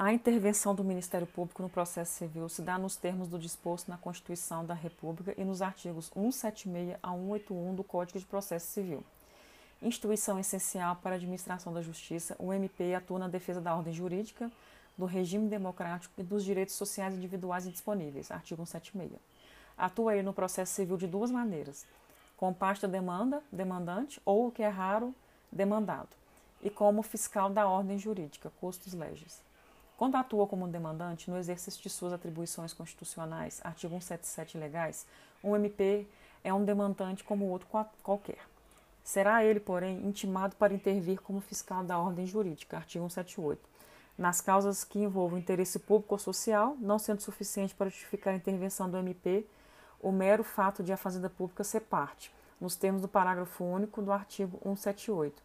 A intervenção do Ministério Público no processo civil se dá nos termos do disposto na Constituição da República e nos artigos 176 a 181 do Código de Processo Civil. Instituição essencial para a administração da justiça, o MP atua na defesa da ordem jurídica, do regime democrático e dos direitos sociais individuais e disponíveis, artigo 176. Atua ele no processo civil de duas maneiras: com parte da demanda, demandante, ou, o que é raro, demandado, e como fiscal da ordem jurídica, custos legis. Quando atua como demandante no exercício de suas atribuições constitucionais, artigo 177 legais, um MP é um demandante como outro qualquer. Será ele, porém, intimado para intervir como fiscal da ordem jurídica, artigo 178, nas causas que envolvam interesse público ou social, não sendo suficiente para justificar a intervenção do MP o mero fato de a Fazenda Pública ser parte, nos termos do parágrafo único do artigo 178,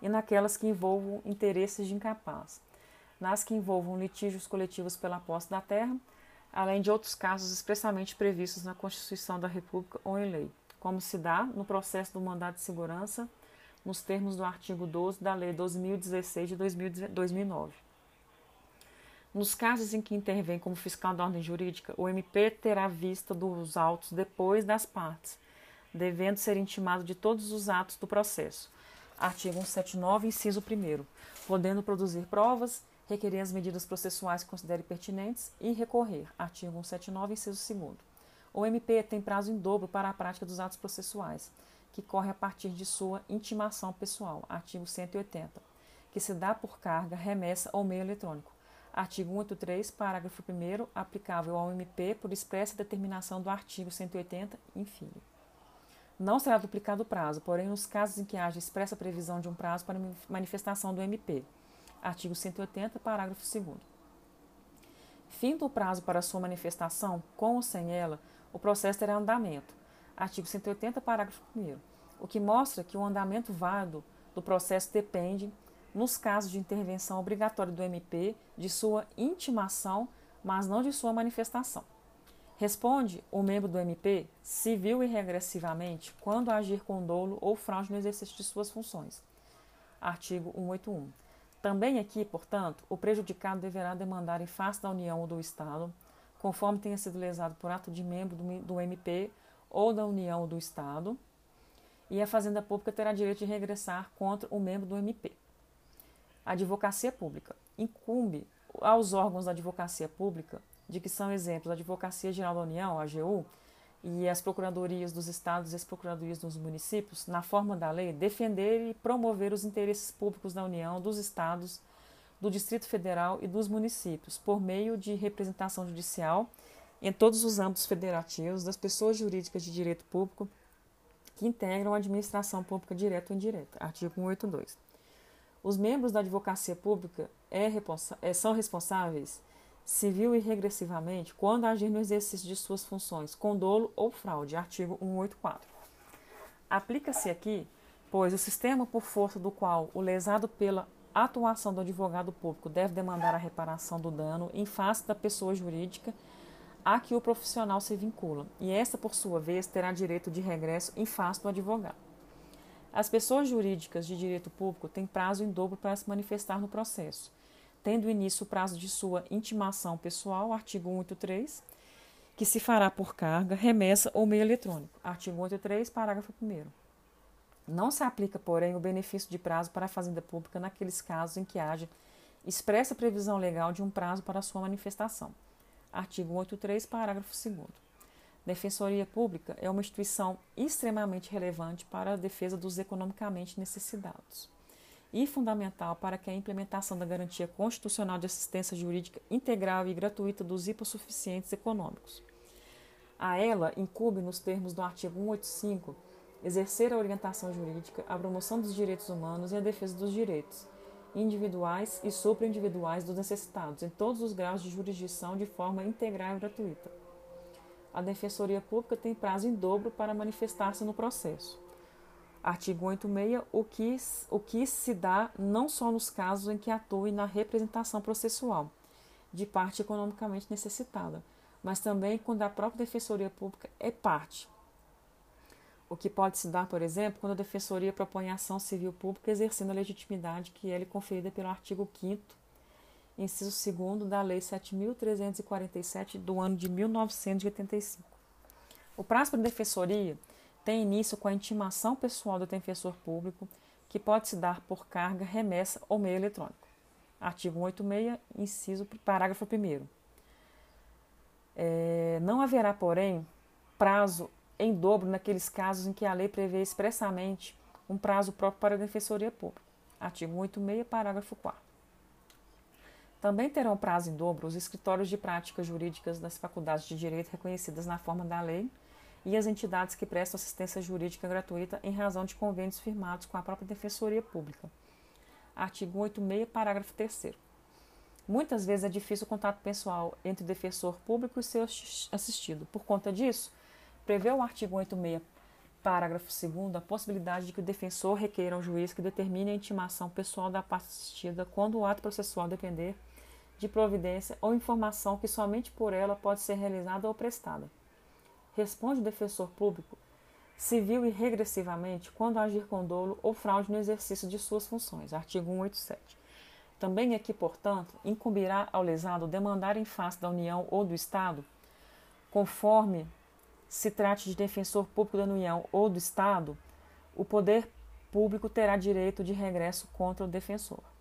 e naquelas que envolvam interesses de incapaz nas que envolvam litígios coletivos pela posse da terra, além de outros casos expressamente previstos na Constituição da República ou em lei, como se dá no processo do mandado de segurança, nos termos do artigo 12 da Lei 2016 de 2009. Nos casos em que intervém como fiscal da ordem jurídica, o MP terá vista dos autos depois das partes, devendo ser intimado de todos os atos do processo. Artigo 179, inciso 1 podendo produzir provas requerer as medidas processuais que considere pertinentes e recorrer. Artigo 179, inciso 2. O MP tem prazo em dobro para a prática dos atos processuais, que corre a partir de sua intimação pessoal. Artigo 180, que se dá por carga, remessa ou meio eletrônico. Artigo 183, parágrafo 1 aplicável ao MP por expressa determinação do artigo 180, enfim. Não será duplicado o prazo, porém, nos casos em que haja expressa previsão de um prazo para manifestação do MP artigo 180, parágrafo 2. Findo o prazo para sua manifestação, com ou sem ela, o processo terá andamento. Artigo 180, parágrafo 1. O que mostra que o andamento válido do processo depende, nos casos de intervenção obrigatória do MP, de sua intimação, mas não de sua manifestação. Responde o membro do MP, civil e regressivamente, quando agir com dolo ou fraude no exercício de suas funções. Artigo 181. Também aqui, portanto, o prejudicado deverá demandar em face da União ou do Estado, conforme tenha sido lesado por ato de membro do MP ou da União ou do Estado, e a Fazenda Pública terá direito de regressar contra o membro do MP. A Advocacia Pública incumbe aos órgãos da Advocacia Pública, de que são exemplos a Advocacia Geral da União, AGU, e as procuradorias dos estados e as procuradorias dos municípios, na forma da lei, defender e promover os interesses públicos da União, dos estados, do Distrito Federal e dos municípios, por meio de representação judicial em todos os âmbitos federativos das pessoas jurídicas de direito público que integram a administração pública direta ou indireta. Artigo 182. Os membros da advocacia pública é, é, são responsáveis civil e regressivamente quando agir no exercício de suas funções com dolo ou fraude. Artigo 184. Aplica-se aqui, pois o sistema por força do qual o lesado pela atuação do advogado público deve demandar a reparação do dano em face da pessoa jurídica a que o profissional se vincula, e esta, por sua vez, terá direito de regresso em face do advogado. As pessoas jurídicas de direito público têm prazo em dobro para se manifestar no processo tendo início o prazo de sua intimação pessoal, artigo 183, que se fará por carga, remessa ou meio eletrônico, artigo 183, parágrafo 1 Não se aplica, porém, o benefício de prazo para a Fazenda Pública naqueles casos em que haja expressa previsão legal de um prazo para sua manifestação. Artigo 183, parágrafo 2 Defensoria Pública é uma instituição extremamente relevante para a defesa dos economicamente necessitados e fundamental para que a implementação da garantia constitucional de assistência jurídica integral e gratuita dos hipossuficientes econômicos. A ela incumbe, nos termos do artigo 185, exercer a orientação jurídica, a promoção dos direitos humanos e a defesa dos direitos individuais e supraindividuais dos necessitados, em todos os graus de jurisdição, de forma integral e gratuita. A Defensoria Pública tem prazo em dobro para manifestar-se no processo. Artigo 86, o que, o que se dá não só nos casos em que atue na representação processual de parte economicamente necessitada, mas também quando a própria Defensoria Pública é parte. O que pode se dar, por exemplo, quando a Defensoria propõe ação civil pública exercendo a legitimidade que é lhe conferida pelo artigo 5 inciso 2 da Lei 7.347 do ano de 1985. O prazo para defensoria tem início com a intimação pessoal do defensor público, que pode se dar por carga, remessa ou meio eletrônico. Artigo 186, inciso parágrafo 1 é, não haverá, porém, prazo em dobro naqueles casos em que a lei prevê expressamente um prazo próprio para a Defensoria Pública. Artigo 186, parágrafo 4 também terão prazo em dobro os escritórios de práticas jurídicas das faculdades de direito reconhecidas na forma da lei e as entidades que prestam assistência jurídica gratuita em razão de convênios firmados com a própria Defensoria Pública. Artigo 86, parágrafo 3 Muitas vezes é difícil o contato pessoal entre o defensor público e seu assistido. Por conta disso, prevê o artigo 86, parágrafo 2 a possibilidade de que o defensor requeira ao juiz que determine a intimação pessoal da parte assistida quando o ato processual depender de providência ou informação que somente por ela pode ser realizada ou prestada. Responde o defensor público civil e regressivamente quando agir com dolo ou fraude no exercício de suas funções. Artigo 187. Também aqui, portanto, incumbirá ao lesado demandar em face da União ou do Estado, conforme se trate de defensor público da União ou do Estado, o poder público terá direito de regresso contra o defensor.